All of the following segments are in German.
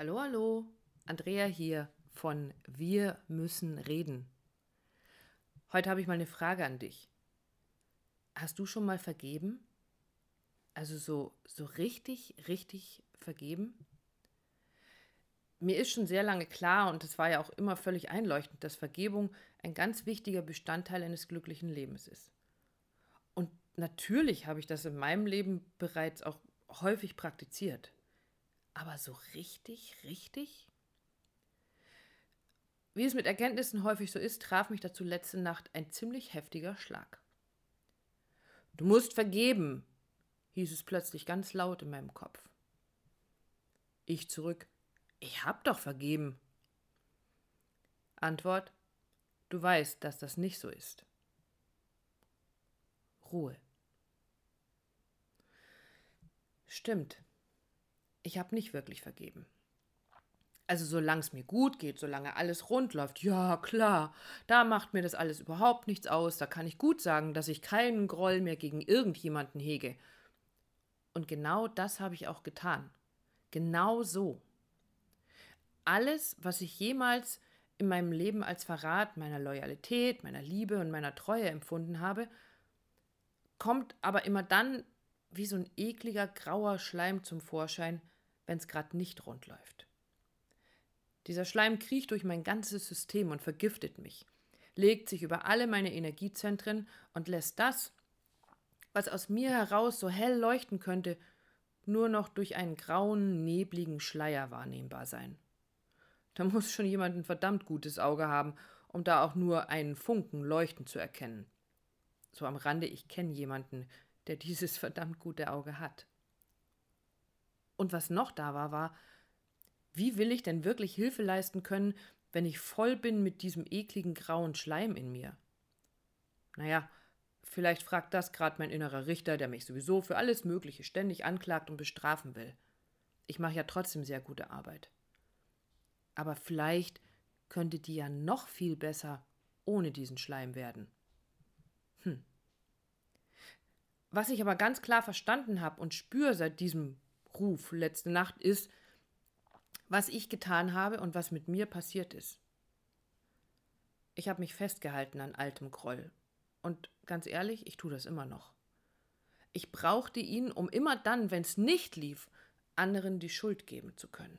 Hallo, hallo, Andrea hier von Wir müssen reden. Heute habe ich mal eine Frage an dich. Hast du schon mal vergeben? Also so, so richtig, richtig vergeben? Mir ist schon sehr lange klar und es war ja auch immer völlig einleuchtend, dass Vergebung ein ganz wichtiger Bestandteil eines glücklichen Lebens ist. Und natürlich habe ich das in meinem Leben bereits auch häufig praktiziert. Aber so richtig, richtig? Wie es mit Erkenntnissen häufig so ist, traf mich dazu letzte Nacht ein ziemlich heftiger Schlag. Du musst vergeben, hieß es plötzlich ganz laut in meinem Kopf. Ich zurück. Ich hab doch vergeben. Antwort. Du weißt, dass das nicht so ist. Ruhe. Stimmt ich habe nicht wirklich vergeben. Also solange es mir gut geht, solange alles rund läuft, ja klar, da macht mir das alles überhaupt nichts aus, da kann ich gut sagen, dass ich keinen Groll mehr gegen irgendjemanden hege. Und genau das habe ich auch getan. Genau so. Alles, was ich jemals in meinem Leben als Verrat meiner Loyalität, meiner Liebe und meiner Treue empfunden habe, kommt aber immer dann wie so ein ekliger grauer Schleim zum Vorschein, wenn es gerade nicht rund läuft. Dieser Schleim kriecht durch mein ganzes System und vergiftet mich, legt sich über alle meine Energiezentren und lässt das, was aus mir heraus so hell leuchten könnte, nur noch durch einen grauen, nebligen Schleier wahrnehmbar sein. Da muss schon jemand ein verdammt gutes Auge haben, um da auch nur einen Funken leuchten zu erkennen. So am Rande, ich kenne jemanden, der dieses verdammt gute Auge hat. Und was noch da war, war, wie will ich denn wirklich Hilfe leisten können, wenn ich voll bin mit diesem ekligen grauen Schleim in mir? Naja, vielleicht fragt das gerade mein innerer Richter, der mich sowieso für alles Mögliche ständig anklagt und bestrafen will. Ich mache ja trotzdem sehr gute Arbeit. Aber vielleicht könnte die ja noch viel besser ohne diesen Schleim werden. Hm. Was ich aber ganz klar verstanden habe und spüre seit diesem Ruf letzte Nacht ist, was ich getan habe und was mit mir passiert ist. Ich habe mich festgehalten an altem Groll. Und ganz ehrlich, ich tue das immer noch. Ich brauchte ihn, um immer dann, wenn es nicht lief, anderen die Schuld geben zu können.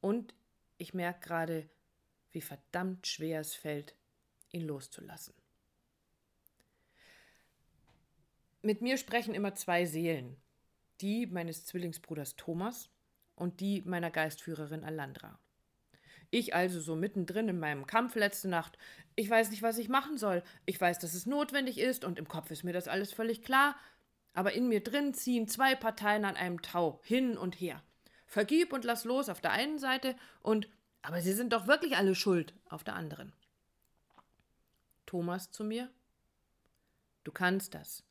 Und ich merke gerade, wie verdammt schwer es fällt, ihn loszulassen. Mit mir sprechen immer zwei Seelen, die meines Zwillingsbruders Thomas und die meiner Geistführerin Alandra. Ich also so mittendrin in meinem Kampf letzte Nacht. Ich weiß nicht, was ich machen soll. Ich weiß, dass es notwendig ist und im Kopf ist mir das alles völlig klar. Aber in mir drin ziehen zwei Parteien an einem Tau hin und her. Vergib und lass los auf der einen Seite und aber sie sind doch wirklich alle schuld auf der anderen. Thomas zu mir. Du kannst das.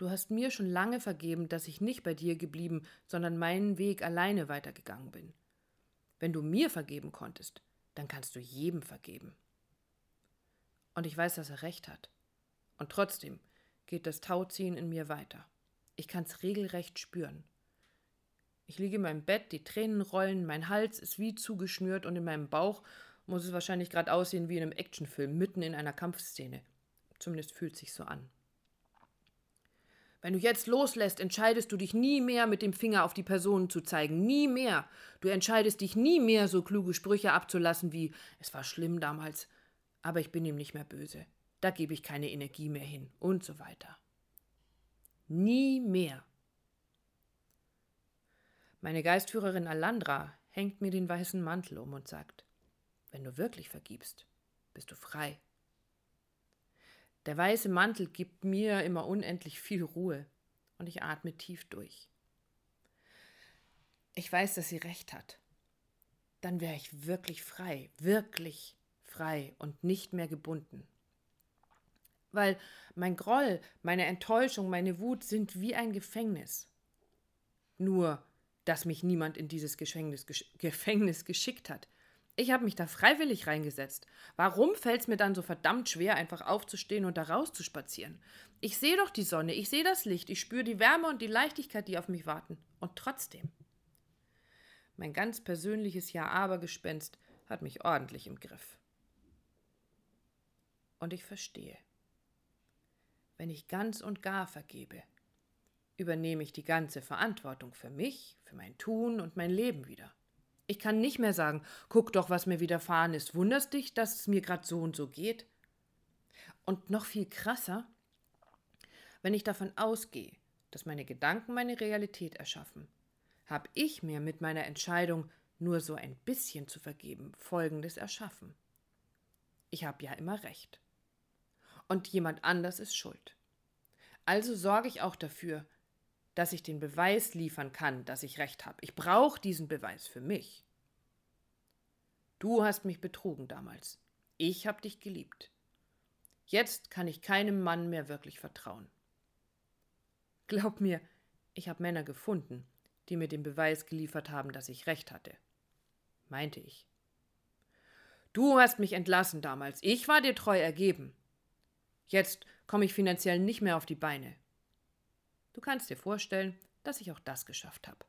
Du hast mir schon lange vergeben, dass ich nicht bei dir geblieben, sondern meinen Weg alleine weitergegangen bin. Wenn du mir vergeben konntest, dann kannst du jedem vergeben. Und ich weiß, dass er recht hat. Und trotzdem geht das Tauziehen in mir weiter. Ich kann's regelrecht spüren. Ich liege in meinem Bett, die Tränen rollen, mein Hals ist wie zugeschnürt und in meinem Bauch muss es wahrscheinlich gerade aussehen wie in einem Actionfilm, mitten in einer Kampfszene. Zumindest fühlt sich so an. Wenn du jetzt loslässt, entscheidest du dich nie mehr mit dem Finger auf die Personen zu zeigen. Nie mehr. Du entscheidest dich nie mehr, so kluge Sprüche abzulassen wie es war schlimm damals, aber ich bin ihm nicht mehr böse. Da gebe ich keine Energie mehr hin und so weiter. Nie mehr. Meine Geistführerin Alandra hängt mir den weißen Mantel um und sagt, wenn du wirklich vergibst, bist du frei. Der weiße Mantel gibt mir immer unendlich viel Ruhe und ich atme tief durch. Ich weiß, dass sie recht hat. Dann wäre ich wirklich frei, wirklich frei und nicht mehr gebunden. Weil mein Groll, meine Enttäuschung, meine Wut sind wie ein Gefängnis. Nur, dass mich niemand in dieses Gefängnis, geschickt hat. Ich habe mich da freiwillig reingesetzt. Warum fällt es mir dann so verdammt schwer, einfach aufzustehen und da rauszuspazieren? Ich sehe doch die Sonne, ich sehe das Licht, ich spüre die Wärme und die Leichtigkeit, die auf mich warten. Und trotzdem. Mein ganz persönliches Ja-Aber-Gespenst hat mich ordentlich im Griff. Und ich verstehe. Wenn ich ganz und gar vergebe, übernehme ich die ganze Verantwortung für mich, für mein Tun und mein Leben wieder. Ich kann nicht mehr sagen, guck doch, was mir widerfahren ist. Wunderst dich, dass es mir gerade so und so geht? Und noch viel krasser, wenn ich davon ausgehe, dass meine Gedanken meine Realität erschaffen, habe ich mir mit meiner Entscheidung, nur so ein bisschen zu vergeben, Folgendes erschaffen. Ich habe ja immer recht. Und jemand anders ist schuld. Also sorge ich auch dafür, dass ich den Beweis liefern kann, dass ich recht habe. Ich brauche diesen Beweis für mich. Du hast mich betrogen damals. Ich habe dich geliebt. Jetzt kann ich keinem Mann mehr wirklich vertrauen. Glaub mir, ich habe Männer gefunden, die mir den Beweis geliefert haben, dass ich recht hatte. Meinte ich. Du hast mich entlassen damals. Ich war dir treu ergeben. Jetzt komme ich finanziell nicht mehr auf die Beine. Du kannst dir vorstellen, dass ich auch das geschafft habe.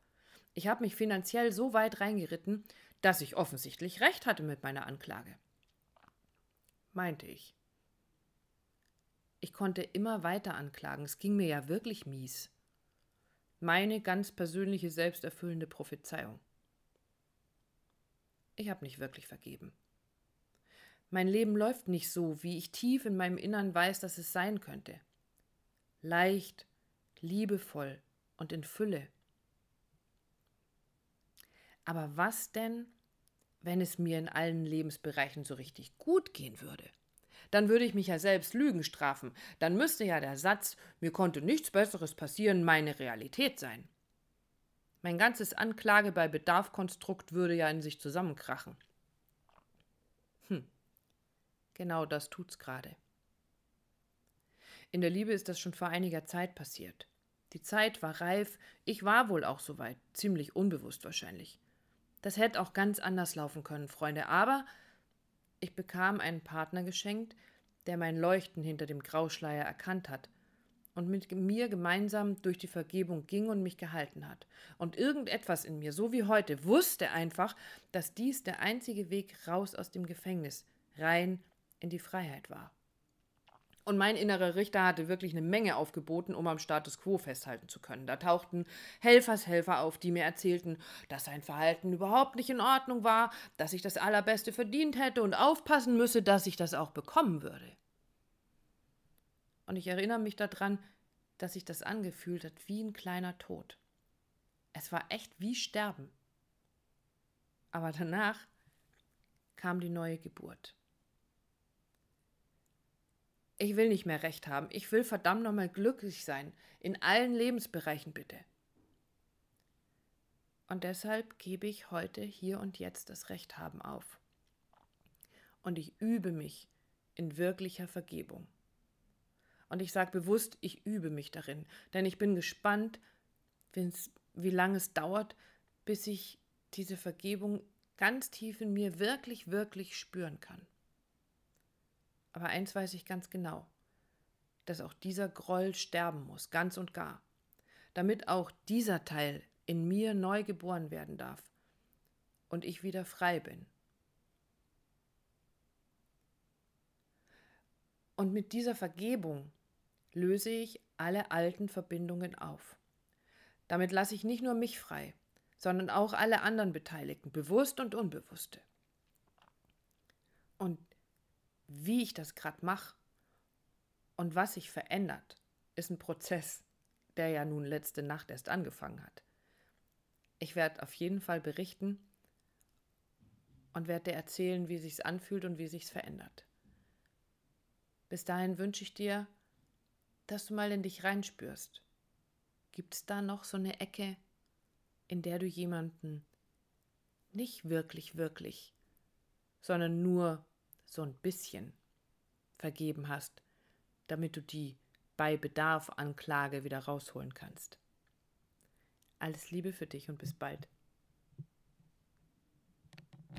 Ich habe mich finanziell so weit reingeritten, dass ich offensichtlich recht hatte mit meiner Anklage. Meinte ich. Ich konnte immer weiter anklagen, es ging mir ja wirklich mies. Meine ganz persönliche selbsterfüllende Prophezeiung. Ich habe nicht wirklich vergeben. Mein Leben läuft nicht so, wie ich tief in meinem Innern weiß, dass es sein könnte. Leicht, liebevoll und in Fülle. Aber was denn, wenn es mir in allen Lebensbereichen so richtig gut gehen würde? Dann würde ich mich ja selbst Lügen strafen. Dann müsste ja der Satz, mir konnte nichts Besseres passieren, meine Realität sein. Mein ganzes Anklage bei Bedarfkonstrukt würde ja in sich zusammenkrachen. Hm, genau das tut's gerade. In der Liebe ist das schon vor einiger Zeit passiert. Die Zeit war reif, ich war wohl auch soweit, ziemlich unbewusst wahrscheinlich. Das hätte auch ganz anders laufen können, Freunde, aber ich bekam einen Partner geschenkt, der mein Leuchten hinter dem Grauschleier erkannt hat und mit mir gemeinsam durch die Vergebung ging und mich gehalten hat. Und irgendetwas in mir, so wie heute, wusste einfach, dass dies der einzige Weg raus aus dem Gefängnis, rein in die Freiheit war. Und mein innerer Richter hatte wirklich eine Menge aufgeboten, um am Status quo festhalten zu können. Da tauchten Helfershelfer auf, die mir erzählten, dass sein Verhalten überhaupt nicht in Ordnung war, dass ich das Allerbeste verdient hätte und aufpassen müsse, dass ich das auch bekommen würde. Und ich erinnere mich daran, dass sich das angefühlt hat wie ein kleiner Tod. Es war echt wie Sterben. Aber danach kam die neue Geburt. Ich will nicht mehr recht haben. Ich will verdammt nochmal glücklich sein. In allen Lebensbereichen bitte. Und deshalb gebe ich heute, hier und jetzt das Recht haben auf. Und ich übe mich in wirklicher Vergebung. Und ich sage bewusst, ich übe mich darin, denn ich bin gespannt, wie lange es dauert, bis ich diese Vergebung ganz tief in mir wirklich, wirklich spüren kann. Aber eins weiß ich ganz genau, dass auch dieser Groll sterben muss, ganz und gar, damit auch dieser Teil in mir neu geboren werden darf und ich wieder frei bin. Und mit dieser Vergebung löse ich alle alten Verbindungen auf. Damit lasse ich nicht nur mich frei, sondern auch alle anderen Beteiligten, bewusst und unbewusste. Und wie ich das gerade mache und was sich verändert, ist ein Prozess, der ja nun letzte Nacht erst angefangen hat. Ich werde auf jeden Fall berichten und werde dir erzählen, wie sich's anfühlt und wie sich's verändert. Bis dahin wünsche ich dir, dass du mal in dich reinspürst. Gibt es da noch so eine Ecke, in der du jemanden nicht wirklich, wirklich, sondern nur so ein bisschen vergeben hast, damit du die bei Bedarf Anklage wieder rausholen kannst. Alles Liebe für dich und bis bald.